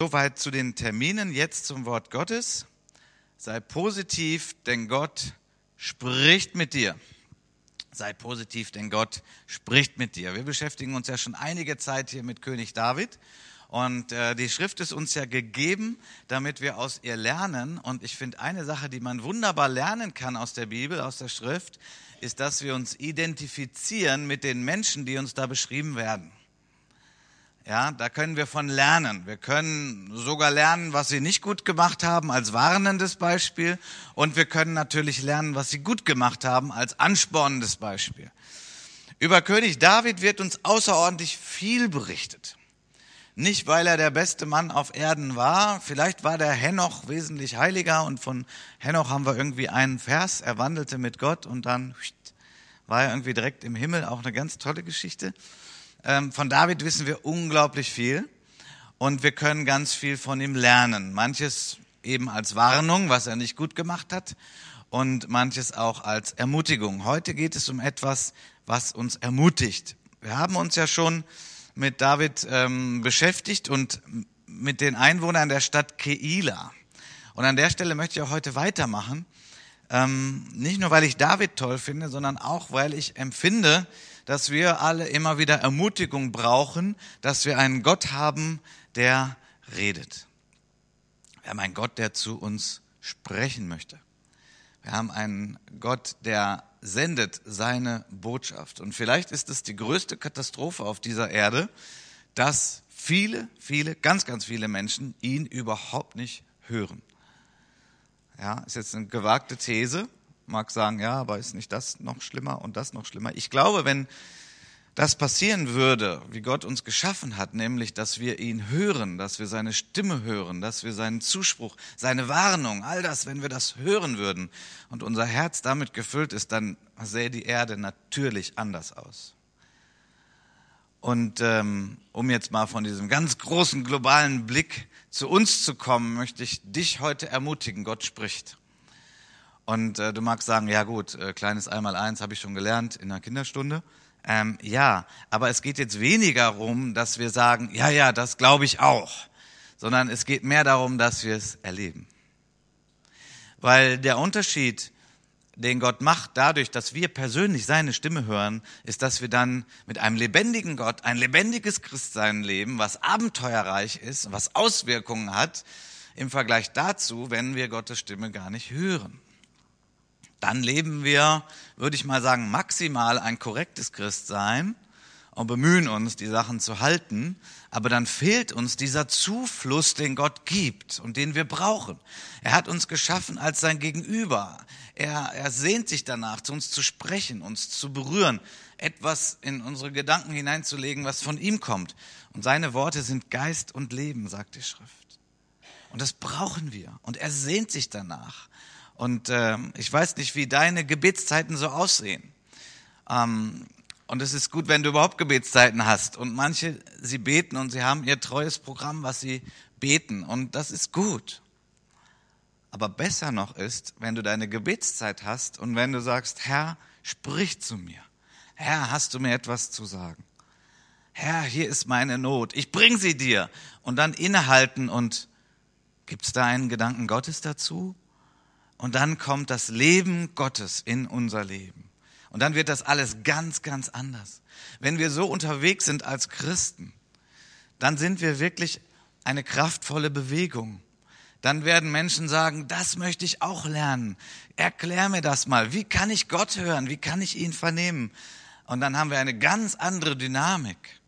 Soweit zu den Terminen, jetzt zum Wort Gottes. Sei positiv, denn Gott spricht mit dir. Sei positiv, denn Gott spricht mit dir. Wir beschäftigen uns ja schon einige Zeit hier mit König David. Und äh, die Schrift ist uns ja gegeben, damit wir aus ihr lernen. Und ich finde, eine Sache, die man wunderbar lernen kann aus der Bibel, aus der Schrift, ist, dass wir uns identifizieren mit den Menschen, die uns da beschrieben werden. Ja, da können wir von lernen. Wir können sogar lernen, was sie nicht gut gemacht haben, als warnendes Beispiel. Und wir können natürlich lernen, was sie gut gemacht haben, als anspornendes Beispiel. Über König David wird uns außerordentlich viel berichtet. Nicht, weil er der beste Mann auf Erden war. Vielleicht war der Henoch wesentlich heiliger und von Henoch haben wir irgendwie einen Vers. Er wandelte mit Gott und dann war er irgendwie direkt im Himmel. Auch eine ganz tolle Geschichte. Ähm, von David wissen wir unglaublich viel und wir können ganz viel von ihm lernen. Manches eben als Warnung, was er nicht gut gemacht hat und manches auch als Ermutigung. Heute geht es um etwas, was uns ermutigt. Wir haben uns ja schon mit David ähm, beschäftigt und mit den Einwohnern der Stadt Keila. Und an der Stelle möchte ich auch heute weitermachen. Ähm, nicht nur, weil ich David toll finde, sondern auch, weil ich empfinde, dass wir alle immer wieder Ermutigung brauchen, dass wir einen Gott haben, der redet. Wir haben einen Gott, der zu uns sprechen möchte. Wir haben einen Gott, der sendet seine Botschaft. Und vielleicht ist es die größte Katastrophe auf dieser Erde, dass viele, viele, ganz, ganz viele Menschen ihn überhaupt nicht hören. Ja, ist jetzt eine gewagte These, mag sagen, ja, aber ist nicht das noch schlimmer und das noch schlimmer? Ich glaube, wenn das passieren würde, wie Gott uns geschaffen hat, nämlich, dass wir ihn hören, dass wir seine Stimme hören, dass wir seinen Zuspruch, seine Warnung, all das, wenn wir das hören würden und unser Herz damit gefüllt ist, dann sähe die Erde natürlich anders aus. Und ähm, um jetzt mal von diesem ganz großen globalen Blick zu uns zu kommen, möchte ich dich heute ermutigen, Gott spricht. Und äh, du magst sagen, ja gut, äh, kleines Einmaleins habe ich schon gelernt in der Kinderstunde. Ähm, ja, aber es geht jetzt weniger darum, dass wir sagen, ja, ja, das glaube ich auch, sondern es geht mehr darum, dass wir es erleben. Weil der Unterschied, den Gott macht, dadurch, dass wir persönlich seine Stimme hören, ist, dass wir dann mit einem lebendigen Gott ein lebendiges Christsein leben, was abenteuerreich ist, was Auswirkungen hat im Vergleich dazu, wenn wir Gottes Stimme gar nicht hören dann leben wir, würde ich mal sagen, maximal ein korrektes Christsein und bemühen uns, die Sachen zu halten, aber dann fehlt uns dieser Zufluss, den Gott gibt und den wir brauchen. Er hat uns geschaffen als sein Gegenüber. Er, er sehnt sich danach, zu uns zu sprechen, uns zu berühren, etwas in unsere Gedanken hineinzulegen, was von ihm kommt. Und seine Worte sind Geist und Leben, sagt die Schrift. Und das brauchen wir. Und er sehnt sich danach. Und äh, ich weiß nicht, wie deine Gebetszeiten so aussehen. Ähm, und es ist gut, wenn du überhaupt Gebetszeiten hast. Und manche, sie beten und sie haben ihr treues Programm, was sie beten. Und das ist gut. Aber besser noch ist, wenn du deine Gebetszeit hast und wenn du sagst, Herr, sprich zu mir. Herr, hast du mir etwas zu sagen? Herr, hier ist meine Not. Ich bring sie dir. Und dann innehalten und gibt's da einen Gedanken Gottes dazu? Und dann kommt das Leben Gottes in unser Leben. Und dann wird das alles ganz, ganz anders. Wenn wir so unterwegs sind als Christen, dann sind wir wirklich eine kraftvolle Bewegung. Dann werden Menschen sagen, das möchte ich auch lernen. Erklär mir das mal. Wie kann ich Gott hören? Wie kann ich ihn vernehmen? Und dann haben wir eine ganz andere Dynamik,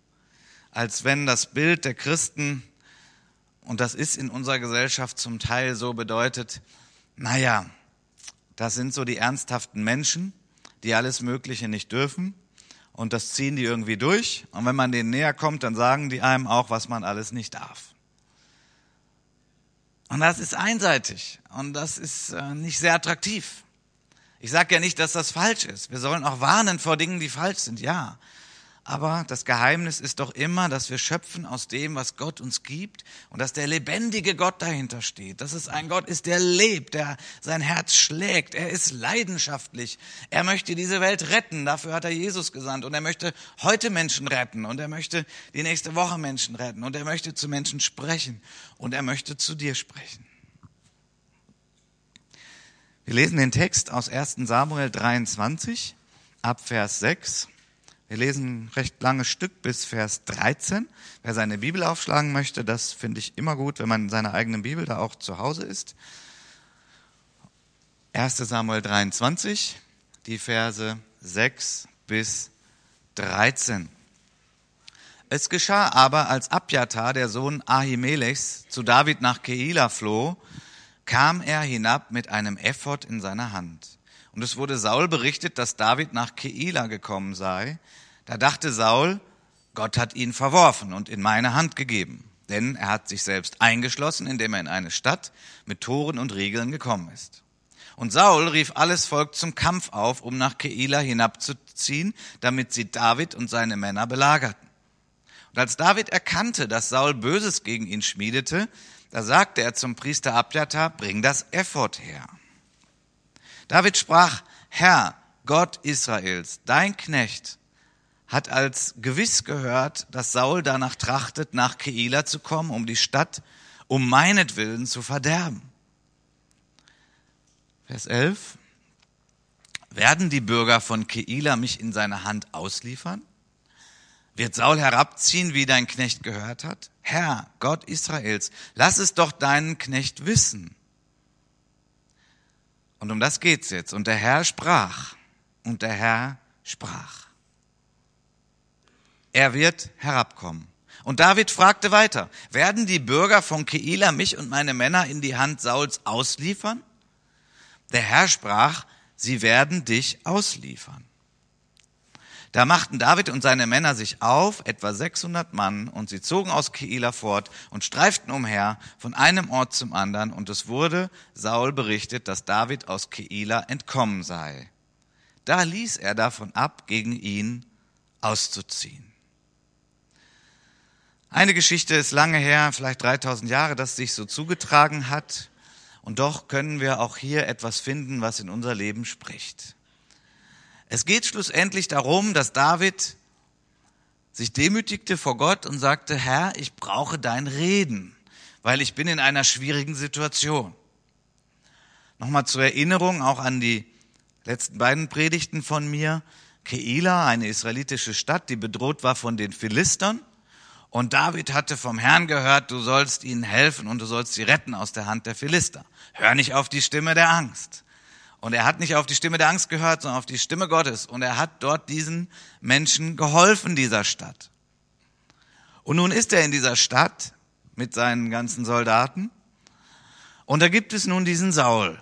als wenn das Bild der Christen, und das ist in unserer Gesellschaft zum Teil so bedeutet, naja, das sind so die ernsthaften Menschen, die alles Mögliche nicht dürfen und das ziehen die irgendwie durch. Und wenn man denen näher kommt, dann sagen die einem auch, was man alles nicht darf. Und das ist einseitig und das ist äh, nicht sehr attraktiv. Ich sage ja nicht, dass das falsch ist. Wir sollen auch warnen vor Dingen, die falsch sind, ja. Aber das Geheimnis ist doch immer, dass wir schöpfen aus dem, was Gott uns gibt und dass der lebendige Gott dahinter steht. Dass es ein Gott ist, der lebt, der sein Herz schlägt. Er ist leidenschaftlich. Er möchte diese Welt retten. Dafür hat er Jesus gesandt. Und er möchte heute Menschen retten. Und er möchte die nächste Woche Menschen retten. Und er möchte zu Menschen sprechen. Und er möchte zu dir sprechen. Wir lesen den Text aus 1 Samuel 23 ab Vers 6. Wir lesen ein recht langes Stück bis Vers 13. Wer seine Bibel aufschlagen möchte, das finde ich immer gut, wenn man in seiner eigenen Bibel da auch zu Hause ist. 1 Samuel 23, die Verse 6 bis 13. Es geschah aber, als Abjatar, der Sohn Ahimelechs, zu David nach Keila floh, kam er hinab mit einem Ephod in seiner Hand. Und es wurde Saul berichtet, dass David nach Keila gekommen sei. Da dachte Saul, Gott hat ihn verworfen und in meine Hand gegeben. Denn er hat sich selbst eingeschlossen, indem er in eine Stadt mit Toren und Riegeln gekommen ist. Und Saul rief alles Volk zum Kampf auf, um nach Keila hinabzuziehen, damit sie David und seine Männer belagerten. Und als David erkannte, dass Saul Böses gegen ihn schmiedete, da sagte er zum Priester Abjatar, bring das Ephod her. David sprach, Herr, Gott Israels, dein Knecht, hat als gewiss gehört, dass Saul danach trachtet, nach Keila zu kommen, um die Stadt um meinetwillen zu verderben. Vers 11. Werden die Bürger von Keila mich in seine Hand ausliefern? Wird Saul herabziehen, wie dein Knecht gehört hat? Herr, Gott Israels, lass es doch deinen Knecht wissen. Und um das geht's jetzt. Und der Herr sprach. Und der Herr sprach. Er wird herabkommen. Und David fragte weiter, werden die Bürger von Keila mich und meine Männer in die Hand Sauls ausliefern? Der Herr sprach, sie werden dich ausliefern. Da machten David und seine Männer sich auf, etwa 600 Mann, und sie zogen aus Keila fort und streiften umher von einem Ort zum anderen, und es wurde Saul berichtet, dass David aus Keila entkommen sei. Da ließ er davon ab, gegen ihn auszuziehen. Eine Geschichte ist lange her, vielleicht 3000 Jahre, dass sich so zugetragen hat, und doch können wir auch hier etwas finden, was in unser Leben spricht. Es geht schlussendlich darum, dass David sich demütigte vor Gott und sagte, Herr, ich brauche dein Reden, weil ich bin in einer schwierigen Situation. Nochmal zur Erinnerung auch an die letzten beiden Predigten von mir. Keila, eine israelitische Stadt, die bedroht war von den Philistern. Und David hatte vom Herrn gehört, du sollst ihnen helfen und du sollst sie retten aus der Hand der Philister. Hör nicht auf die Stimme der Angst. Und er hat nicht auf die Stimme der Angst gehört, sondern auf die Stimme Gottes. Und er hat dort diesen Menschen geholfen, dieser Stadt. Und nun ist er in dieser Stadt mit seinen ganzen Soldaten. Und da gibt es nun diesen Saul.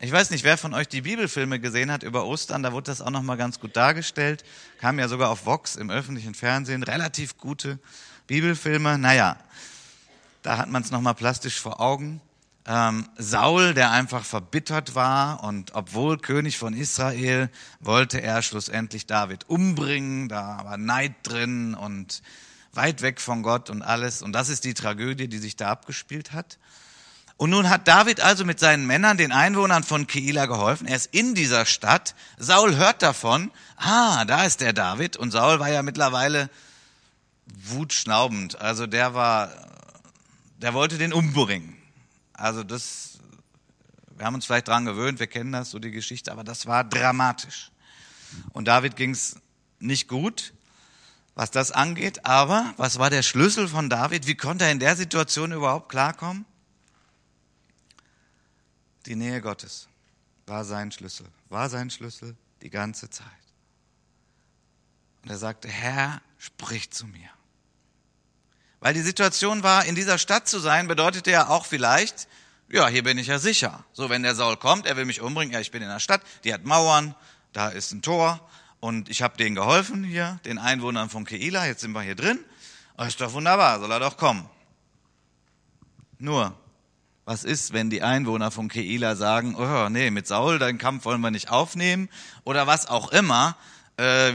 Ich weiß nicht, wer von euch die Bibelfilme gesehen hat über Ostern, da wurde das auch nochmal ganz gut dargestellt. Kam ja sogar auf Vox im öffentlichen Fernsehen. Relativ gute Bibelfilme. Naja, da hat man es nochmal plastisch vor Augen ähm, Saul, der einfach verbittert war und obwohl König von Israel, wollte er schlussendlich David umbringen. Da war Neid drin und weit weg von Gott und alles. Und das ist die Tragödie, die sich da abgespielt hat. Und nun hat David also mit seinen Männern den Einwohnern von Keila geholfen. Er ist in dieser Stadt. Saul hört davon. Ah, da ist der David. Und Saul war ja mittlerweile wutschnaubend. Also der war, der wollte den umbringen. Also das, wir haben uns vielleicht dran gewöhnt, wir kennen das, so die Geschichte, aber das war dramatisch. Und David ging es nicht gut, was das angeht, aber was war der Schlüssel von David? Wie konnte er in der Situation überhaupt klarkommen? Die Nähe Gottes war sein Schlüssel, war sein Schlüssel die ganze Zeit. Und er sagte, Herr, sprich zu mir. Weil die Situation war, in dieser Stadt zu sein, bedeutete ja auch vielleicht, ja, hier bin ich ja sicher. So, wenn der Saul kommt, er will mich umbringen, ja, ich bin in der Stadt, die hat Mauern, da ist ein Tor und ich habe denen geholfen hier, den Einwohnern von Keila, jetzt sind wir hier drin. Das ist doch wunderbar, soll er doch kommen. Nur, was ist, wenn die Einwohner von Keila sagen, oh nee, mit Saul, deinen Kampf wollen wir nicht aufnehmen oder was auch immer, äh,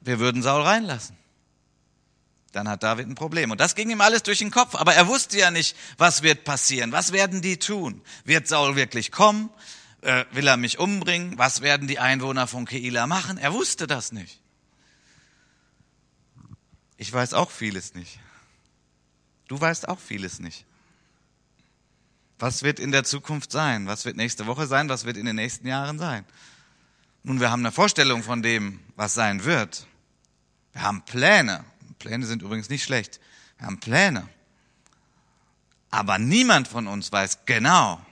wir würden Saul reinlassen. Dann hat David ein Problem. Und das ging ihm alles durch den Kopf. Aber er wusste ja nicht, was wird passieren. Was werden die tun? Wird Saul wirklich kommen? Äh, will er mich umbringen? Was werden die Einwohner von Keila machen? Er wusste das nicht. Ich weiß auch vieles nicht. Du weißt auch vieles nicht. Was wird in der Zukunft sein? Was wird nächste Woche sein? Was wird in den nächsten Jahren sein? Nun, wir haben eine Vorstellung von dem, was sein wird. Wir haben Pläne. Pläne sind übrigens nicht schlecht. Wir haben Pläne. Aber niemand von uns weiß genau,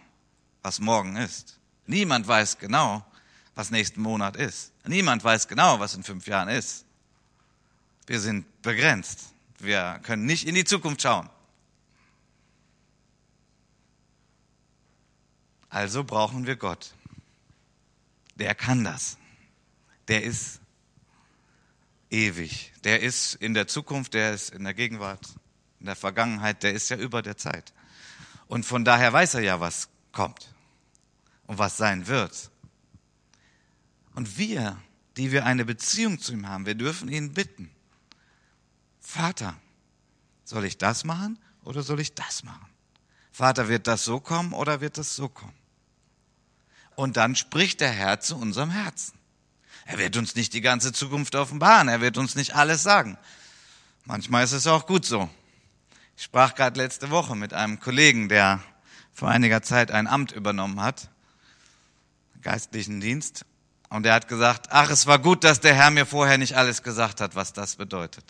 was morgen ist. Niemand weiß genau, was nächsten Monat ist. Niemand weiß genau, was in fünf Jahren ist. Wir sind begrenzt. Wir können nicht in die Zukunft schauen. Also brauchen wir Gott. Der kann das. Der ist ewig. Der ist in der Zukunft, der ist in der Gegenwart, in der Vergangenheit, der ist ja über der Zeit. Und von daher weiß er ja, was kommt und was sein wird. Und wir, die wir eine Beziehung zu ihm haben, wir dürfen ihn bitten. Vater, soll ich das machen oder soll ich das machen? Vater, wird das so kommen oder wird das so kommen? Und dann spricht der Herr zu unserem Herzen. Er wird uns nicht die ganze Zukunft offenbaren. Er wird uns nicht alles sagen. Manchmal ist es auch gut so. Ich sprach gerade letzte Woche mit einem Kollegen, der vor einiger Zeit ein Amt übernommen hat, geistlichen Dienst, und er hat gesagt, ach, es war gut, dass der Herr mir vorher nicht alles gesagt hat, was das bedeutet.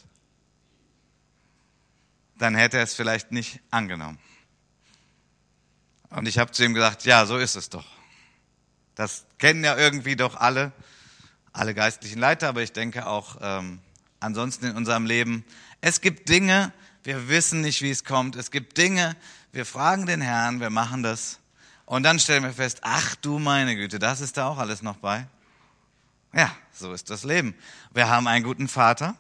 Dann hätte er es vielleicht nicht angenommen. Und ich habe zu ihm gesagt, ja, so ist es doch. Das kennen ja irgendwie doch alle alle geistlichen Leiter, aber ich denke auch ähm, ansonsten in unserem Leben. Es gibt Dinge, wir wissen nicht, wie es kommt. Es gibt Dinge, wir fragen den Herrn, wir machen das. Und dann stellen wir fest, ach du meine Güte, das ist da auch alles noch bei. Ja, so ist das Leben. Wir haben einen guten Vater,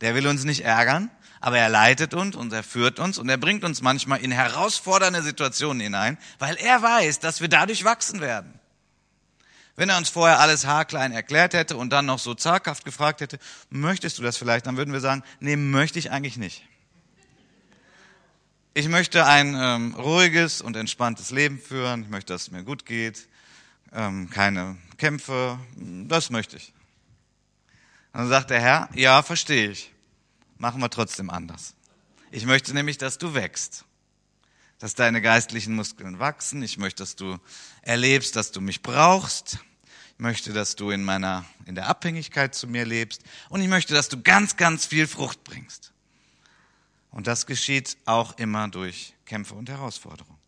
der will uns nicht ärgern, aber er leitet uns und er führt uns und er bringt uns manchmal in herausfordernde Situationen hinein, weil er weiß, dass wir dadurch wachsen werden. Wenn er uns vorher alles haarklein erklärt hätte und dann noch so zaghaft gefragt hätte, möchtest du das vielleicht, dann würden wir sagen, nee, möchte ich eigentlich nicht. Ich möchte ein ähm, ruhiges und entspanntes Leben führen. Ich möchte, dass es mir gut geht. Ähm, keine Kämpfe. Das möchte ich. Dann sagt der Herr, ja, verstehe ich. Machen wir trotzdem anders. Ich möchte nämlich, dass du wächst. Dass deine geistlichen Muskeln wachsen. Ich möchte, dass du erlebst, dass du mich brauchst. Ich möchte, dass du in meiner, in der Abhängigkeit zu mir lebst. Und ich möchte, dass du ganz, ganz viel Frucht bringst. Und das geschieht auch immer durch Kämpfe und Herausforderungen.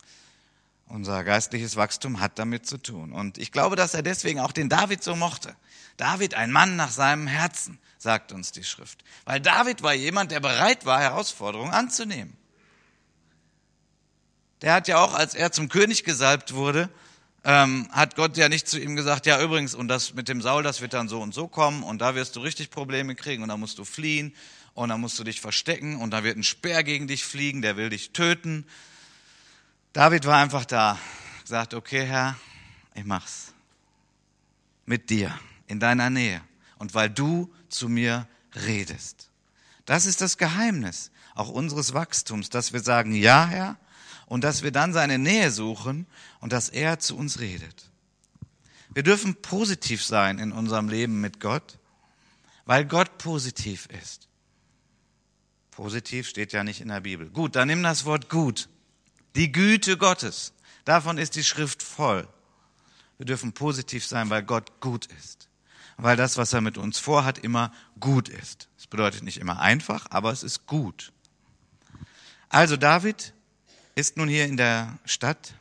Unser geistliches Wachstum hat damit zu tun. Und ich glaube, dass er deswegen auch den David so mochte. David, ein Mann nach seinem Herzen, sagt uns die Schrift. Weil David war jemand, der bereit war, Herausforderungen anzunehmen. Der hat ja auch, als er zum König gesalbt wurde, ähm, hat Gott ja nicht zu ihm gesagt, ja übrigens, und das mit dem Saul, das wird dann so und so kommen und da wirst du richtig Probleme kriegen und da musst du fliehen und da musst du dich verstecken und da wird ein Speer gegen dich fliegen, der will dich töten. David war einfach da, gesagt, okay Herr, ich mach's. Mit dir, in deiner Nähe und weil du zu mir redest. Das ist das Geheimnis auch unseres Wachstums, dass wir sagen, ja Herr, und dass wir dann seine Nähe suchen und dass er zu uns redet. Wir dürfen positiv sein in unserem Leben mit Gott, weil Gott positiv ist. Positiv steht ja nicht in der Bibel. Gut, dann nimm das Wort gut. Die Güte Gottes. Davon ist die Schrift voll. Wir dürfen positiv sein, weil Gott gut ist. Weil das, was er mit uns vorhat, immer gut ist. Es bedeutet nicht immer einfach, aber es ist gut. Also David ist nun hier in der Stadt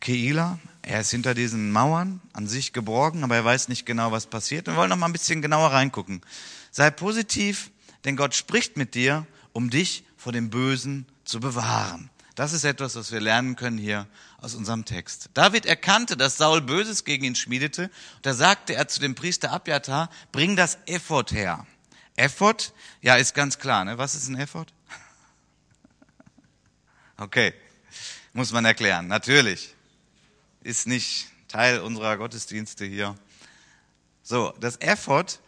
Keila. Er ist hinter diesen Mauern an sich geborgen, aber er weiß nicht genau, was passiert. Wir wollen noch mal ein bisschen genauer reingucken. Sei positiv, denn Gott spricht mit dir, um dich vor dem Bösen zu bewahren. Das ist etwas, was wir lernen können hier aus unserem Text. David erkannte, dass Saul Böses gegen ihn schmiedete. Da sagte er zu dem Priester Abjatar, bring das Ephod her. Ephod, ja, ist ganz klar, ne? Was ist ein Ephod? Okay, muss man erklären. Natürlich ist nicht Teil unserer Gottesdienste hier. So, das Effort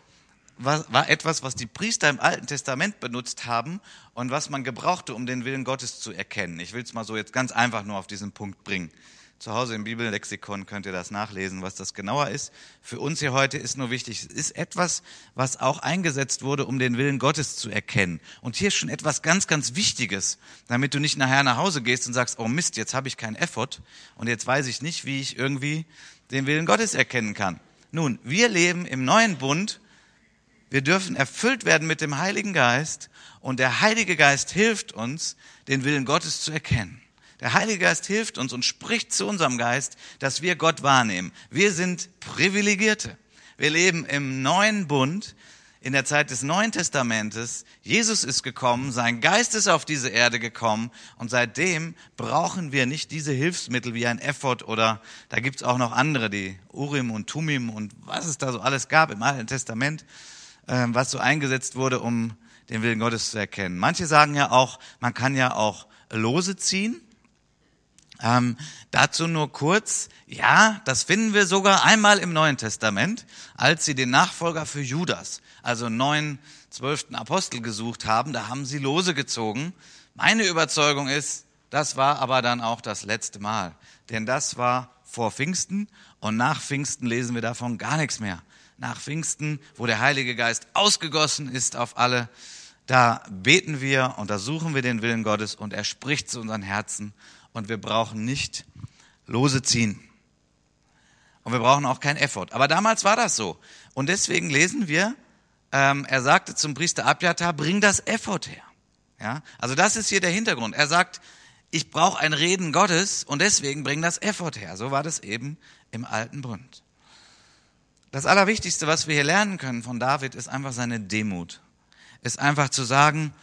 war, war etwas, was die Priester im Alten Testament benutzt haben und was man gebrauchte, um den Willen Gottes zu erkennen. Ich will es mal so jetzt ganz einfach nur auf diesen Punkt bringen. Zu Hause im Bibellexikon könnt ihr das nachlesen, was das genauer ist. Für uns hier heute ist nur wichtig, es ist etwas, was auch eingesetzt wurde, um den Willen Gottes zu erkennen. Und hier ist schon etwas ganz, ganz Wichtiges, damit du nicht nachher nach Hause gehst und sagst, oh Mist, jetzt habe ich keinen Effort und jetzt weiß ich nicht, wie ich irgendwie den Willen Gottes erkennen kann. Nun, wir leben im neuen Bund. Wir dürfen erfüllt werden mit dem Heiligen Geist und der Heilige Geist hilft uns, den Willen Gottes zu erkennen. Der Heilige Geist hilft uns und spricht zu unserem Geist, dass wir Gott wahrnehmen. Wir sind Privilegierte. Wir leben im neuen Bund, in der Zeit des Neuen Testamentes. Jesus ist gekommen, sein Geist ist auf diese Erde gekommen und seitdem brauchen wir nicht diese Hilfsmittel wie ein Effort oder da gibt's auch noch andere, die Urim und Tumim und was es da so alles gab im Alten Testament, ähm, was so eingesetzt wurde, um den Willen Gottes zu erkennen. Manche sagen ja auch, man kann ja auch Lose ziehen. Ähm, dazu nur kurz, ja, das finden wir sogar einmal im Neuen Testament, als sie den Nachfolger für Judas, also neun zwölften Apostel gesucht haben, da haben sie Lose gezogen. Meine Überzeugung ist, das war aber dann auch das letzte Mal, denn das war vor Pfingsten und nach Pfingsten lesen wir davon gar nichts mehr. Nach Pfingsten, wo der Heilige Geist ausgegossen ist auf alle, da beten wir und da suchen wir den Willen Gottes und er spricht zu unseren Herzen und wir brauchen nicht Lose ziehen. Und wir brauchen auch kein Effort. Aber damals war das so. Und deswegen lesen wir, ähm, er sagte zum Priester Abjatar, bring das Effort her. Ja? Also das ist hier der Hintergrund. Er sagt, ich brauche ein Reden Gottes und deswegen bring das Effort her. So war das eben im alten Bund. Das Allerwichtigste, was wir hier lernen können von David, ist einfach seine Demut. Ist einfach zu sagen,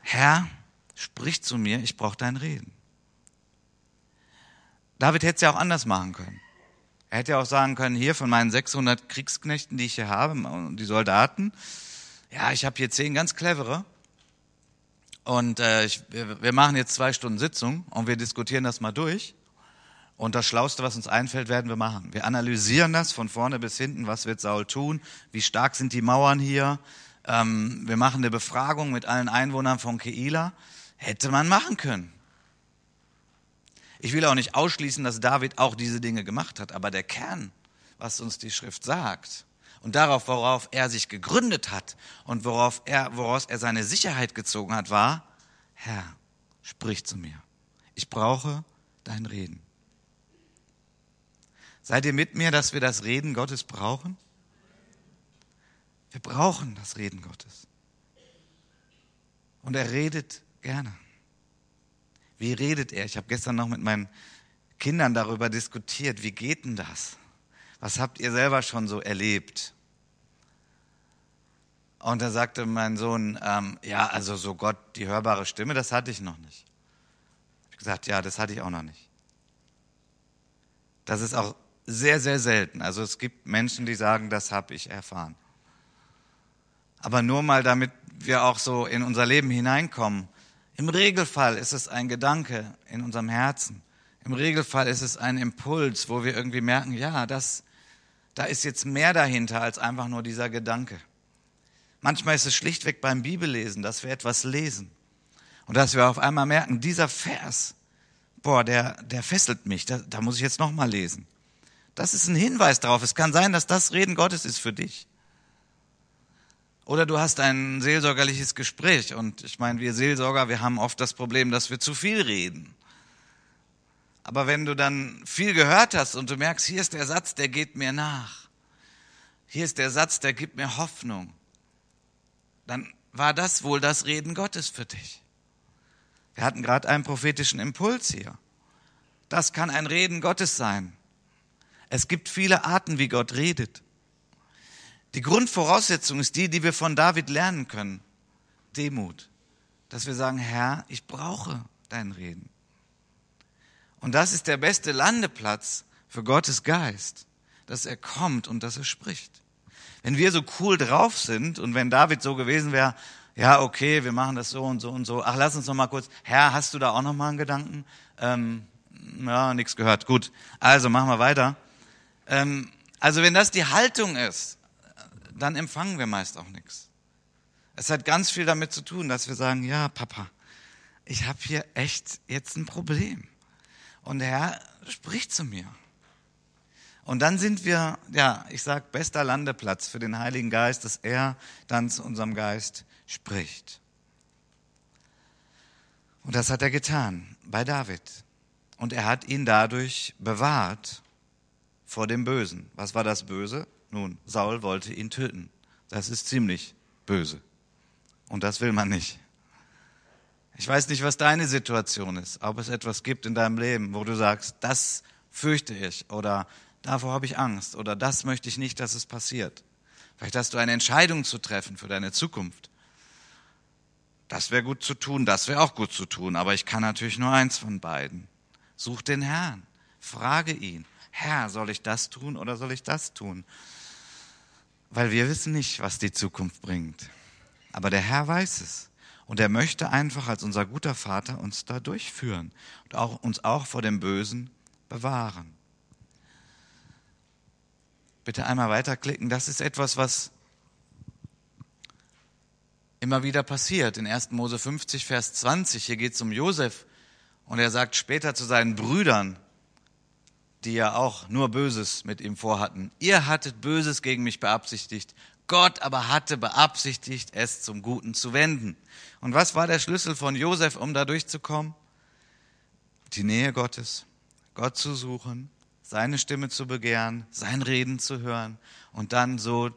Herr, sprich zu mir, ich brauche dein Reden. David hätte es ja auch anders machen können. Er hätte ja auch sagen können, hier von meinen 600 Kriegsknechten, die ich hier habe, die Soldaten, ja, ich habe hier zehn ganz clevere. Und äh, ich, wir, machen jetzt zwei Stunden Sitzung und wir diskutieren das mal durch. Und das Schlauste, was uns einfällt, werden wir machen. Wir analysieren das von vorne bis hinten. Was wird Saul tun? Wie stark sind die Mauern hier? Ähm, wir machen eine Befragung mit allen Einwohnern von Keila. Hätte man machen können. Ich will auch nicht ausschließen, dass David auch diese Dinge gemacht hat, aber der Kern, was uns die Schrift sagt und darauf, worauf er sich gegründet hat und worauf er, woraus er seine Sicherheit gezogen hat, war, Herr, sprich zu mir. Ich brauche dein Reden. Seid ihr mit mir, dass wir das Reden Gottes brauchen? Wir brauchen das Reden Gottes. Und er redet gerne. Wie redet er? Ich habe gestern noch mit meinen Kindern darüber diskutiert. Wie geht denn das? Was habt ihr selber schon so erlebt? Und da sagte mein Sohn, ähm, ja, also so Gott, die hörbare Stimme, das hatte ich noch nicht. Ich habe gesagt, ja, das hatte ich auch noch nicht. Das ist auch sehr, sehr selten. Also es gibt Menschen, die sagen, das habe ich erfahren. Aber nur mal, damit wir auch so in unser Leben hineinkommen. Im Regelfall ist es ein Gedanke in unserem Herzen. Im Regelfall ist es ein Impuls, wo wir irgendwie merken, ja, das, da ist jetzt mehr dahinter als einfach nur dieser Gedanke. Manchmal ist es schlichtweg beim Bibellesen, dass wir etwas lesen und dass wir auf einmal merken, dieser Vers, boah, der, der fesselt mich, da, da muss ich jetzt nochmal lesen. Das ist ein Hinweis darauf. Es kann sein, dass das Reden Gottes ist für dich. Oder du hast ein seelsorgerliches Gespräch und ich meine, wir Seelsorger, wir haben oft das Problem, dass wir zu viel reden. Aber wenn du dann viel gehört hast und du merkst, hier ist der Satz, der geht mir nach, hier ist der Satz, der gibt mir Hoffnung, dann war das wohl das Reden Gottes für dich. Wir hatten gerade einen prophetischen Impuls hier. Das kann ein Reden Gottes sein. Es gibt viele Arten, wie Gott redet. Die Grundvoraussetzung ist die, die wir von David lernen können. Demut. Dass wir sagen, Herr, ich brauche dein Reden. Und das ist der beste Landeplatz für Gottes Geist, dass er kommt und dass er spricht. Wenn wir so cool drauf sind und wenn David so gewesen wäre, ja, okay, wir machen das so und so und so. Ach, lass uns noch mal kurz. Herr, hast du da auch noch mal einen Gedanken? Ähm, ja, nichts gehört. Gut. Also machen wir weiter. Ähm, also wenn das die Haltung ist, dann empfangen wir meist auch nichts. Es hat ganz viel damit zu tun, dass wir sagen, ja, Papa, ich habe hier echt jetzt ein Problem. Und der Herr spricht zu mir. Und dann sind wir, ja, ich sag, bester Landeplatz für den Heiligen Geist, dass er dann zu unserem Geist spricht. Und das hat er getan bei David. Und er hat ihn dadurch bewahrt vor dem Bösen. Was war das Böse? Nun, Saul wollte ihn töten. Das ist ziemlich böse. Und das will man nicht. Ich weiß nicht, was deine Situation ist, ob es etwas gibt in deinem Leben, wo du sagst, das fürchte ich oder davor habe ich Angst oder das möchte ich nicht, dass es passiert. Vielleicht hast du eine Entscheidung zu treffen für deine Zukunft. Das wäre gut zu tun, das wäre auch gut zu tun, aber ich kann natürlich nur eins von beiden. Such den Herrn, frage ihn, Herr, soll ich das tun oder soll ich das tun? Weil wir wissen nicht, was die Zukunft bringt. Aber der Herr weiß es. Und er möchte einfach als unser guter Vater uns da durchführen und auch, uns auch vor dem Bösen bewahren. Bitte einmal weiterklicken. Das ist etwas, was immer wieder passiert. In 1. Mose 50, Vers 20, hier geht es um Josef. Und er sagt später zu seinen Brüdern, die ja auch nur Böses mit ihm vorhatten. Ihr hattet Böses gegen mich beabsichtigt, Gott aber hatte beabsichtigt, es zum Guten zu wenden. Und was war der Schlüssel von Josef, um da durchzukommen? Die Nähe Gottes, Gott zu suchen, seine Stimme zu begehren, sein Reden zu hören und dann so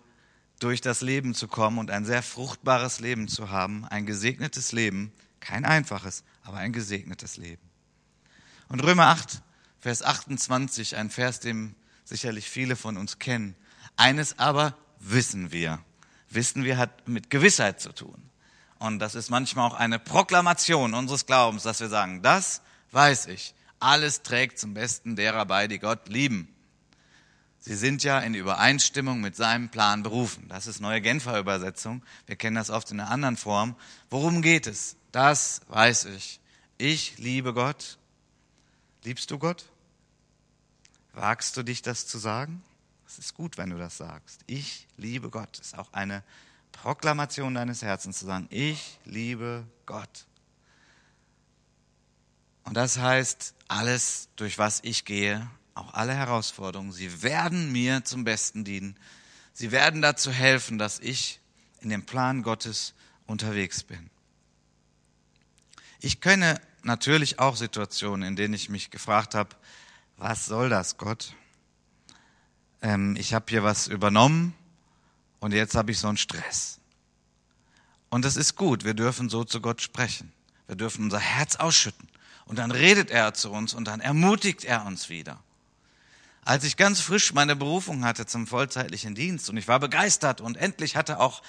durch das Leben zu kommen und ein sehr fruchtbares Leben zu haben, ein gesegnetes Leben, kein einfaches, aber ein gesegnetes Leben. Und Römer 8, Vers 28, ein Vers, den sicherlich viele von uns kennen. Eines aber wissen wir. Wissen wir hat mit Gewissheit zu tun. Und das ist manchmal auch eine Proklamation unseres Glaubens, dass wir sagen, das weiß ich. Alles trägt zum Besten derer bei, die Gott lieben. Sie sind ja in Übereinstimmung mit seinem Plan berufen. Das ist neue Genfer Übersetzung. Wir kennen das oft in einer anderen Form. Worum geht es? Das weiß ich. Ich liebe Gott. Liebst du Gott? Wagst du dich, das zu sagen? Es ist gut, wenn du das sagst. Ich liebe Gott. Ist auch eine Proklamation deines Herzens zu sagen, ich liebe Gott. Und das heißt, alles, durch was ich gehe, auch alle Herausforderungen, sie werden mir zum Besten dienen. Sie werden dazu helfen, dass ich in dem Plan Gottes unterwegs bin. Ich kenne natürlich auch Situationen, in denen ich mich gefragt habe, was soll das, Gott? Ähm, ich habe hier was übernommen und jetzt habe ich so einen Stress. Und das ist gut, wir dürfen so zu Gott sprechen. Wir dürfen unser Herz ausschütten. Und dann redet er zu uns und dann ermutigt er uns wieder. Als ich ganz frisch meine Berufung hatte zum vollzeitlichen Dienst und ich war begeistert und endlich hatte auch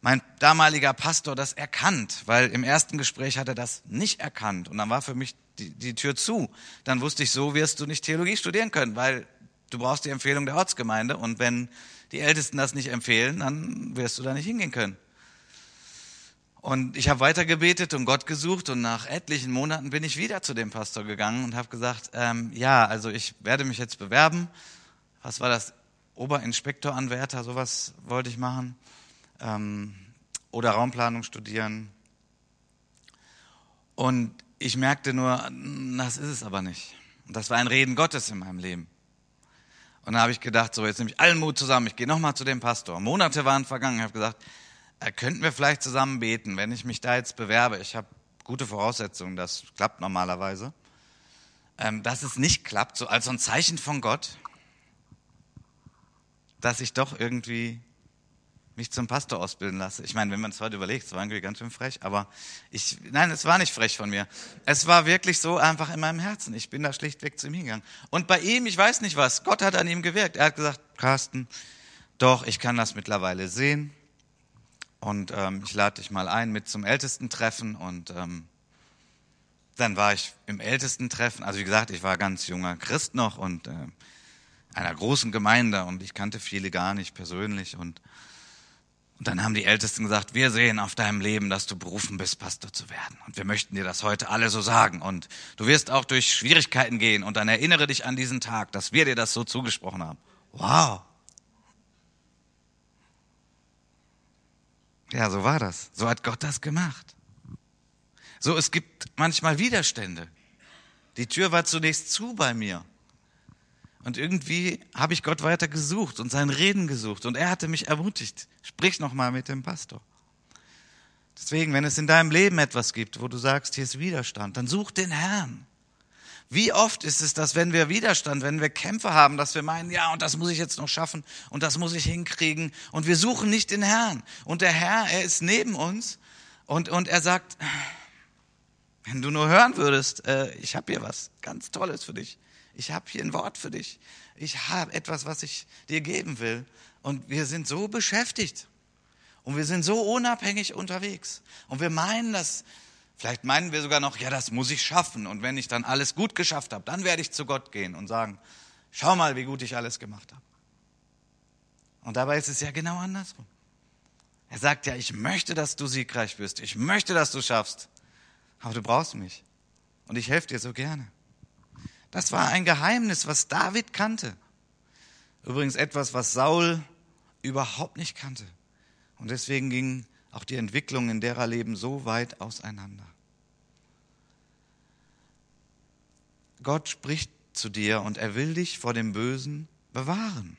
mein damaliger Pastor das erkannt, weil im ersten Gespräch hat er das nicht erkannt und dann war für mich die, die Tür zu. Dann wusste ich, so wirst du nicht Theologie studieren können, weil du brauchst die Empfehlung der Ortsgemeinde und wenn die Ältesten das nicht empfehlen, dann wirst du da nicht hingehen können. Und ich habe weiter gebetet und Gott gesucht und nach etlichen Monaten bin ich wieder zu dem Pastor gegangen und habe gesagt, ähm, ja, also ich werde mich jetzt bewerben. Was war das? Oberinspektoranwärter, sowas wollte ich machen. Ähm, oder Raumplanung studieren. Und ich merkte nur, das ist es aber nicht. Und das war ein Reden Gottes in meinem Leben. Und da habe ich gedacht, so jetzt nehme ich allen Mut zusammen, ich gehe nochmal zu dem Pastor. Monate waren vergangen, ich habe gesagt, äh, könnten wir vielleicht zusammen beten, wenn ich mich da jetzt bewerbe. Ich habe gute Voraussetzungen, das klappt normalerweise. Ähm, dass es nicht klappt, so als ein Zeichen von Gott, dass ich doch irgendwie mich zum Pastor ausbilden lasse. Ich meine, wenn man es heute überlegt, es war irgendwie ganz schön frech, aber ich, nein, es war nicht frech von mir. Es war wirklich so einfach in meinem Herzen. Ich bin da schlichtweg zu ihm gegangen. Und bei ihm, ich weiß nicht was, Gott hat an ihm gewirkt. Er hat gesagt, Carsten, doch, ich kann das mittlerweile sehen. Und ähm, ich lade dich mal ein mit zum Ältestentreffen. Und ähm, dann war ich im Ältestentreffen. Also wie gesagt, ich war ganz junger Christ noch und äh, einer großen Gemeinde und ich kannte viele gar nicht persönlich. Und und dann haben die Ältesten gesagt, wir sehen auf deinem Leben, dass du berufen bist, Pastor zu werden. Und wir möchten dir das heute alle so sagen. Und du wirst auch durch Schwierigkeiten gehen. Und dann erinnere dich an diesen Tag, dass wir dir das so zugesprochen haben. Wow. Ja, so war das. So hat Gott das gemacht. So, es gibt manchmal Widerstände. Die Tür war zunächst zu bei mir. Und irgendwie habe ich Gott weiter gesucht und sein Reden gesucht. Und er hatte mich ermutigt. Sprich nochmal mit dem Pastor. Deswegen, wenn es in deinem Leben etwas gibt, wo du sagst, hier ist Widerstand, dann such den Herrn. Wie oft ist es, dass wenn wir Widerstand, wenn wir Kämpfe haben, dass wir meinen, ja, und das muss ich jetzt noch schaffen und das muss ich hinkriegen und wir suchen nicht den Herrn. Und der Herr, er ist neben uns und, und er sagt, wenn du nur hören würdest, äh, ich habe hier was ganz Tolles für dich. Ich habe hier ein Wort für dich. Ich habe etwas, was ich dir geben will. Und wir sind so beschäftigt. Und wir sind so unabhängig unterwegs. Und wir meinen, dass Vielleicht meinen wir sogar noch, ja, das muss ich schaffen. Und wenn ich dann alles gut geschafft habe, dann werde ich zu Gott gehen und sagen, schau mal, wie gut ich alles gemacht habe. Und dabei ist es ja genau andersrum. Er sagt ja, ich möchte, dass du siegreich bist. Ich möchte, dass du schaffst. Aber du brauchst mich. Und ich helfe dir so gerne. Das war ein Geheimnis, was David kannte. Übrigens etwas, was Saul überhaupt nicht kannte. Und deswegen ging auch die Entwicklung in derer Leben so weit auseinander. Gott spricht zu dir und er will dich vor dem Bösen bewahren.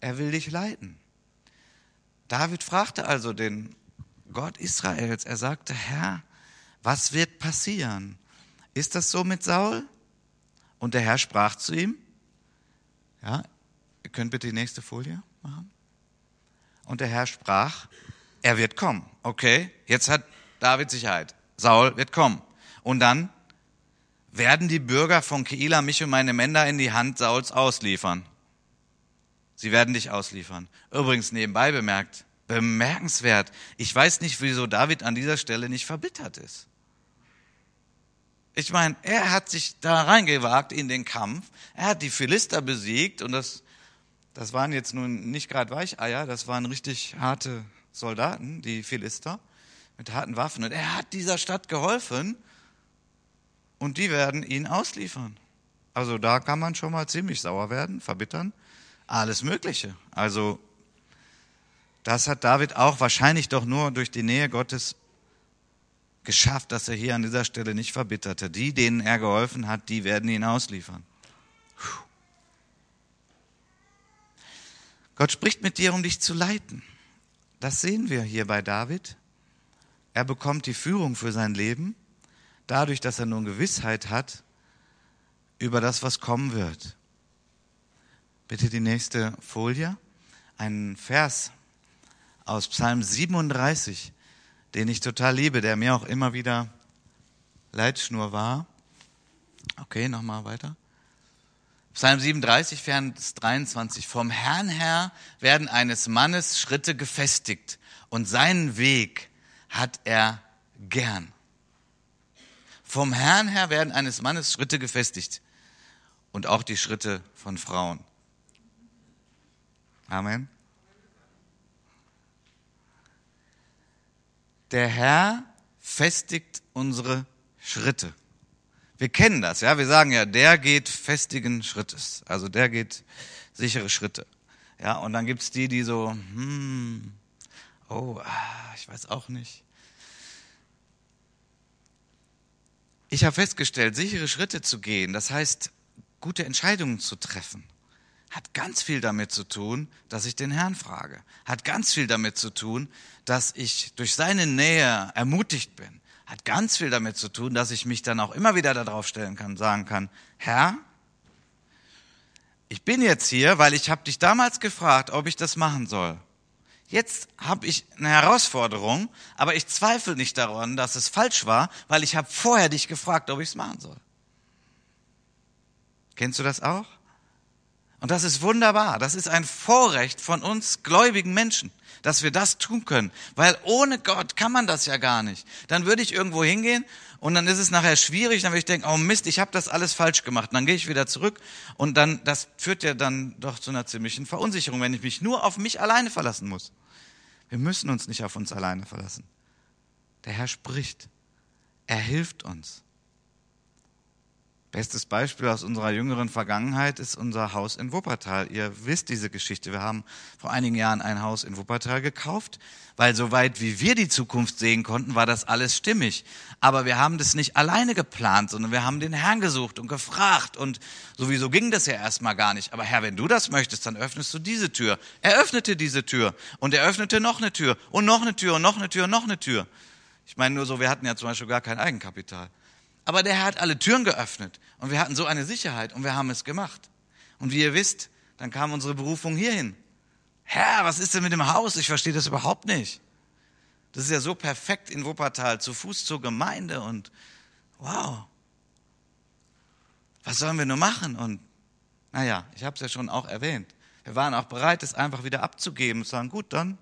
Er will dich leiten. David fragte also den Gott Israels, er sagte, Herr, was wird passieren? Ist das so mit Saul? Und der Herr sprach zu ihm, ja, ihr könnt bitte die nächste Folie machen. Und der Herr sprach, er wird kommen. Okay, jetzt hat David Sicherheit. Saul wird kommen. Und dann werden die Bürger von Keila mich und meine Männer in die Hand Sauls ausliefern. Sie werden dich ausliefern. Übrigens nebenbei bemerkt, bemerkenswert. Ich weiß nicht, wieso David an dieser Stelle nicht verbittert ist. Ich meine, er hat sich da reingewagt in den Kampf. Er hat die Philister besiegt und das, das waren jetzt nun nicht gerade Weicheier, das waren richtig harte Soldaten, die Philister, mit harten Waffen. Und er hat dieser Stadt geholfen und die werden ihn ausliefern. Also da kann man schon mal ziemlich sauer werden, verbittern. Alles Mögliche. Also das hat David auch wahrscheinlich doch nur durch die Nähe Gottes geschafft, dass er hier an dieser Stelle nicht verbitterte. Die, denen er geholfen hat, die werden ihn ausliefern. Gott spricht mit dir, um dich zu leiten. Das sehen wir hier bei David. Er bekommt die Führung für sein Leben, dadurch, dass er nun Gewissheit hat über das, was kommen wird. Bitte die nächste Folie. Ein Vers aus Psalm 37, den ich total liebe, der mir auch immer wieder Leitschnur war. Okay, nochmal weiter. Psalm 37, Vers 23. Vom Herrn her werden eines Mannes Schritte gefestigt und seinen Weg hat er gern. Vom Herrn her werden eines Mannes Schritte gefestigt und auch die Schritte von Frauen. Amen. Der Herr festigt unsere Schritte. Wir kennen das, ja. Wir sagen ja, der geht festigen Schrittes. Also der geht sichere Schritte. Ja, und dann gibt's die, die so, hm, oh, ah, ich weiß auch nicht. Ich habe festgestellt, sichere Schritte zu gehen, das heißt, gute Entscheidungen zu treffen, hat ganz viel damit zu tun, dass ich den Herrn frage. Hat ganz viel damit zu tun, dass ich durch seine Nähe ermutigt bin hat ganz viel damit zu tun, dass ich mich dann auch immer wieder darauf stellen kann, sagen kann, Herr, ich bin jetzt hier, weil ich habe dich damals gefragt, ob ich das machen soll. Jetzt habe ich eine Herausforderung, aber ich zweifle nicht daran, dass es falsch war, weil ich habe vorher dich gefragt, ob ich es machen soll. Kennst du das auch? Und das ist wunderbar. Das ist ein Vorrecht von uns gläubigen Menschen, dass wir das tun können. Weil ohne Gott kann man das ja gar nicht. Dann würde ich irgendwo hingehen und dann ist es nachher schwierig. Dann würde ich denken, oh Mist, ich habe das alles falsch gemacht. Und dann gehe ich wieder zurück und dann, das führt ja dann doch zu einer ziemlichen Verunsicherung, wenn ich mich nur auf mich alleine verlassen muss. Wir müssen uns nicht auf uns alleine verlassen. Der Herr spricht. Er hilft uns. Bestes Beispiel aus unserer jüngeren Vergangenheit ist unser Haus in Wuppertal. Ihr wisst diese Geschichte. Wir haben vor einigen Jahren ein Haus in Wuppertal gekauft, weil soweit wie wir die Zukunft sehen konnten, war das alles stimmig. Aber wir haben das nicht alleine geplant, sondern wir haben den Herrn gesucht und gefragt und sowieso ging das ja erstmal gar nicht. Aber Herr, wenn du das möchtest, dann öffnest du diese Tür. Er öffnete diese Tür und er öffnete noch eine Tür und noch eine Tür und noch eine Tür und noch eine Tür. Ich meine nur so, wir hatten ja zum Beispiel gar kein Eigenkapital. Aber der Herr hat alle Türen geöffnet und wir hatten so eine Sicherheit und wir haben es gemacht. Und wie ihr wisst, dann kam unsere Berufung hierhin. Herr, was ist denn mit dem Haus? Ich verstehe das überhaupt nicht. Das ist ja so perfekt in Wuppertal, zu Fuß zur Gemeinde und wow. Was sollen wir nur machen? Und naja, ich habe es ja schon auch erwähnt. Wir waren auch bereit, es einfach wieder abzugeben und sagen, gut, dann.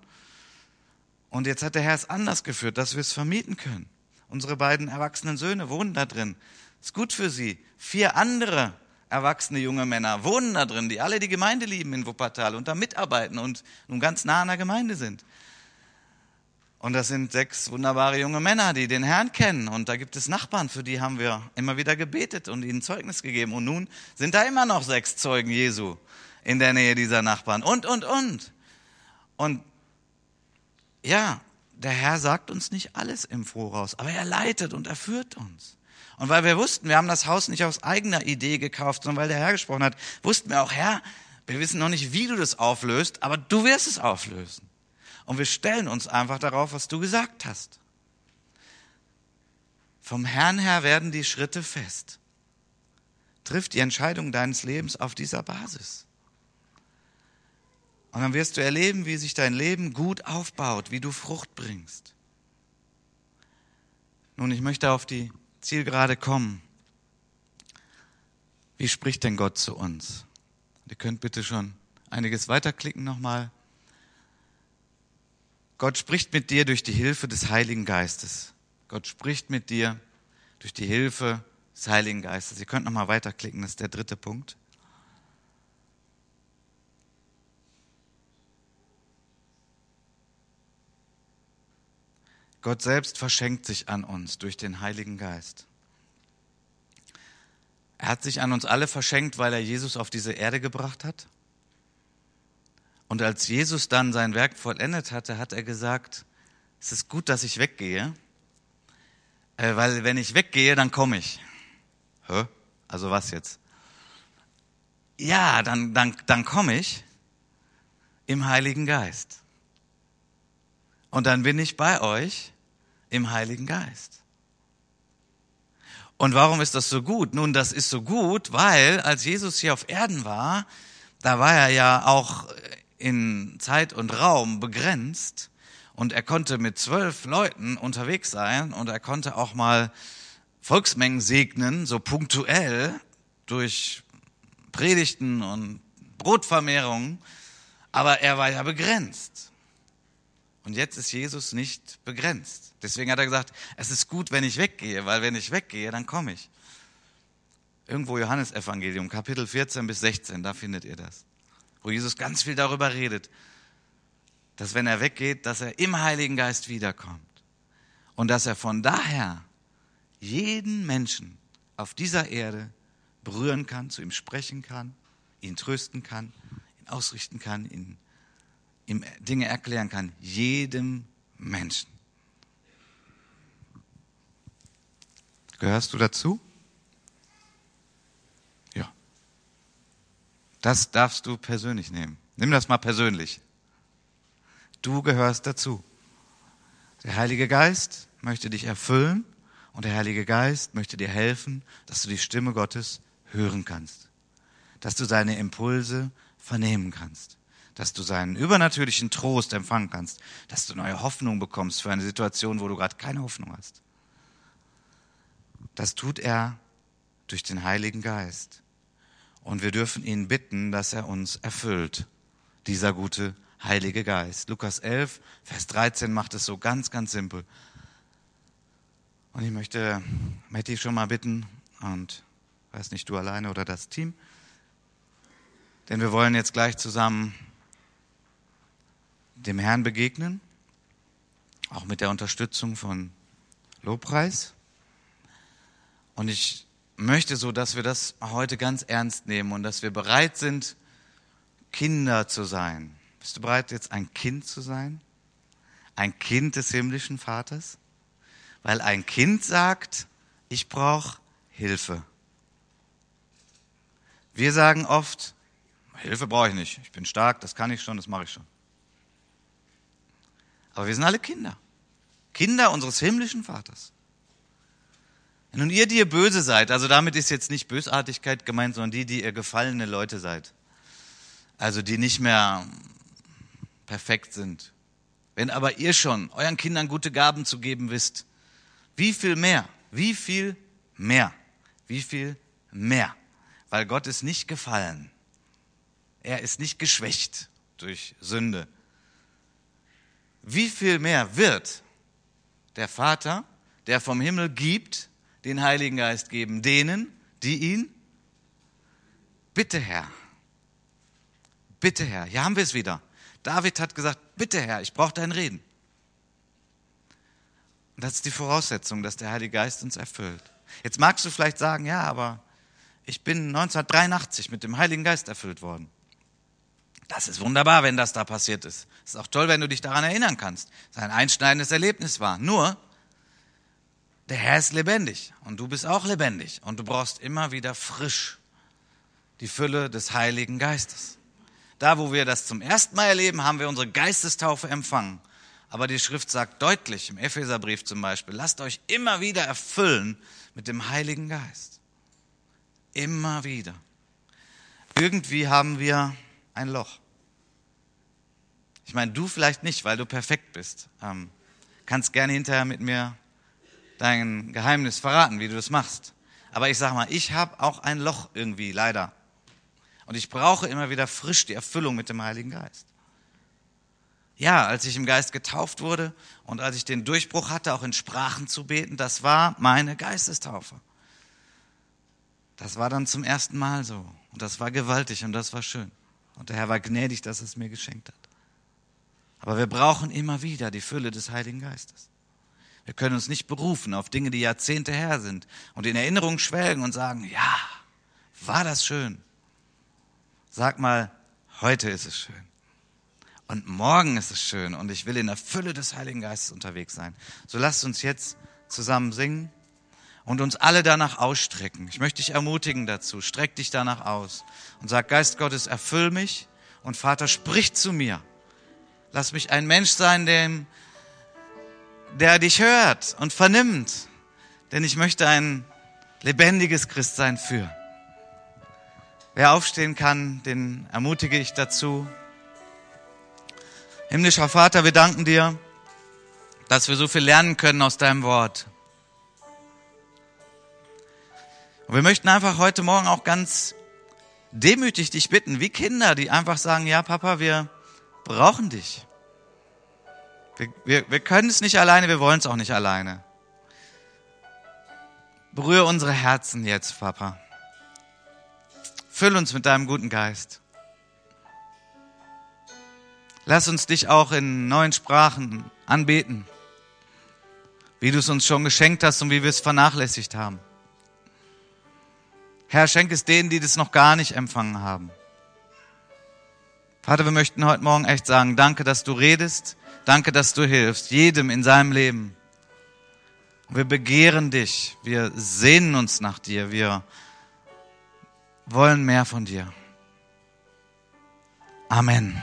Und jetzt hat der Herr es anders geführt, dass wir es vermieten können. Unsere beiden erwachsenen Söhne wohnen da drin. Ist gut für sie. Vier andere erwachsene junge Männer wohnen da drin, die alle die Gemeinde lieben in Wuppertal und da mitarbeiten und nun ganz nah an der Gemeinde sind. Und das sind sechs wunderbare junge Männer, die den Herrn kennen. Und da gibt es Nachbarn, für die haben wir immer wieder gebetet und ihnen Zeugnis gegeben. Und nun sind da immer noch sechs Zeugen Jesu in der Nähe dieser Nachbarn. Und, und, und. Und ja, der Herr sagt uns nicht alles im Voraus, aber er leitet und er führt uns. Und weil wir wussten, wir haben das Haus nicht aus eigener Idee gekauft, sondern weil der Herr gesprochen hat, wussten wir auch, Herr, wir wissen noch nicht, wie du das auflöst, aber du wirst es auflösen. Und wir stellen uns einfach darauf, was du gesagt hast. Vom Herrn her werden die Schritte fest. Triff die Entscheidung deines Lebens auf dieser Basis. Und dann wirst du erleben, wie sich dein Leben gut aufbaut, wie du Frucht bringst. Nun, ich möchte auf die Zielgerade kommen. Wie spricht denn Gott zu uns? Ihr könnt bitte schon einiges weiterklicken nochmal. Gott spricht mit dir durch die Hilfe des Heiligen Geistes. Gott spricht mit dir durch die Hilfe des Heiligen Geistes. Ihr könnt nochmal weiterklicken, das ist der dritte Punkt. Gott selbst verschenkt sich an uns durch den Heiligen Geist. Er hat sich an uns alle verschenkt, weil er Jesus auf diese Erde gebracht hat. Und als Jesus dann sein Werk vollendet hatte, hat er gesagt, es ist gut, dass ich weggehe, äh, weil wenn ich weggehe, dann komme ich. Hä? Also was jetzt? Ja, dann, dann, dann komme ich im Heiligen Geist. Und dann bin ich bei euch im Heiligen Geist. Und warum ist das so gut? Nun, das ist so gut, weil als Jesus hier auf Erden war, da war er ja auch in Zeit und Raum begrenzt und er konnte mit zwölf Leuten unterwegs sein und er konnte auch mal Volksmengen segnen, so punktuell durch Predigten und Brotvermehrungen, aber er war ja begrenzt. Und jetzt ist Jesus nicht begrenzt. Deswegen hat er gesagt, es ist gut, wenn ich weggehe, weil wenn ich weggehe, dann komme ich. Irgendwo Johannesevangelium, Kapitel 14 bis 16, da findet ihr das. Wo Jesus ganz viel darüber redet, dass wenn er weggeht, dass er im Heiligen Geist wiederkommt. Und dass er von daher jeden Menschen auf dieser Erde berühren kann, zu ihm sprechen kann, ihn trösten kann, ihn ausrichten kann, ihn ihm Dinge erklären kann. Jedem Menschen. Gehörst du dazu? Ja. Das darfst du persönlich nehmen. Nimm das mal persönlich. Du gehörst dazu. Der Heilige Geist möchte dich erfüllen und der Heilige Geist möchte dir helfen, dass du die Stimme Gottes hören kannst, dass du seine Impulse vernehmen kannst dass du seinen übernatürlichen Trost empfangen kannst, dass du neue Hoffnung bekommst für eine Situation, wo du gerade keine Hoffnung hast. Das tut er durch den Heiligen Geist. Und wir dürfen ihn bitten, dass er uns erfüllt, dieser gute Heilige Geist. Lukas 11, Vers 13 macht es so ganz, ganz simpel. Und ich möchte Matti schon mal bitten und weiß nicht, du alleine oder das Team, denn wir wollen jetzt gleich zusammen dem Herrn begegnen, auch mit der Unterstützung von Lobpreis. Und ich möchte so, dass wir das heute ganz ernst nehmen und dass wir bereit sind, Kinder zu sein. Bist du bereit, jetzt ein Kind zu sein? Ein Kind des himmlischen Vaters? Weil ein Kind sagt, ich brauche Hilfe. Wir sagen oft, Hilfe brauche ich nicht, ich bin stark, das kann ich schon, das mache ich schon. Aber wir sind alle Kinder. Kinder unseres himmlischen Vaters. Nun ihr, die ihr böse seid, also damit ist jetzt nicht Bösartigkeit gemeint, sondern die, die ihr gefallene Leute seid. Also die nicht mehr perfekt sind. Wenn aber ihr schon euren Kindern gute Gaben zu geben wisst, wie viel mehr, wie viel mehr, wie viel mehr. Weil Gott ist nicht gefallen. Er ist nicht geschwächt durch Sünde. Wie viel mehr wird der Vater, der vom Himmel gibt, den Heiligen Geist geben, denen, die ihn, bitte Herr, bitte Herr, hier haben wir es wieder. David hat gesagt, bitte Herr, ich brauche dein Reden. Und das ist die Voraussetzung, dass der Heilige Geist uns erfüllt. Jetzt magst du vielleicht sagen, ja, aber ich bin 1983 mit dem Heiligen Geist erfüllt worden. Das ist wunderbar, wenn das da passiert ist. Es ist auch toll, wenn du dich daran erinnern kannst. Es ein einschneidendes Erlebnis war. Nur, der Herr ist lebendig und du bist auch lebendig und du brauchst immer wieder frisch die Fülle des Heiligen Geistes. Da, wo wir das zum ersten Mal erleben, haben wir unsere Geistestaufe empfangen. Aber die Schrift sagt deutlich, im Epheserbrief zum Beispiel, lasst euch immer wieder erfüllen mit dem Heiligen Geist. Immer wieder. Irgendwie haben wir ein Loch. Ich meine, du vielleicht nicht, weil du perfekt bist. Ähm, kannst gerne hinterher mit mir dein Geheimnis verraten, wie du das machst. Aber ich sage mal, ich habe auch ein Loch irgendwie, leider. Und ich brauche immer wieder frisch die Erfüllung mit dem Heiligen Geist. Ja, als ich im Geist getauft wurde und als ich den Durchbruch hatte, auch in Sprachen zu beten, das war meine Geistestaufe. Das war dann zum ersten Mal so. Und das war gewaltig und das war schön. Und der Herr war gnädig, dass es mir geschenkt hat. Aber wir brauchen immer wieder die Fülle des Heiligen Geistes. Wir können uns nicht berufen auf Dinge, die Jahrzehnte her sind und in Erinnerung schwelgen und sagen, ja, war das schön. Sag mal, heute ist es schön. Und morgen ist es schön und ich will in der Fülle des Heiligen Geistes unterwegs sein. So lasst uns jetzt zusammen singen und uns alle danach ausstrecken. Ich möchte dich ermutigen dazu. Streck dich danach aus und sag, Geist Gottes, erfüll mich und Vater, sprich zu mir. Lass mich ein Mensch sein, dem der dich hört und vernimmt. Denn ich möchte ein lebendiges Christsein für. Wer aufstehen kann, den ermutige ich dazu. Himmlischer Vater, wir danken dir, dass wir so viel lernen können aus deinem Wort. Und wir möchten einfach heute Morgen auch ganz demütig dich bitten, wie Kinder, die einfach sagen, ja Papa, wir brauchen dich. Wir, wir, wir können es nicht alleine, wir wollen es auch nicht alleine. Berühre unsere Herzen jetzt, Papa. Füll uns mit deinem guten Geist. Lass uns dich auch in neuen Sprachen anbeten, wie du es uns schon geschenkt hast und wie wir es vernachlässigt haben. Herr, schenk es denen, die das noch gar nicht empfangen haben. Vater, wir möchten heute Morgen echt sagen, danke, dass du redest, Danke, dass du hilfst, jedem in seinem Leben. Wir begehren dich, wir sehnen uns nach dir, wir wollen mehr von dir. Amen.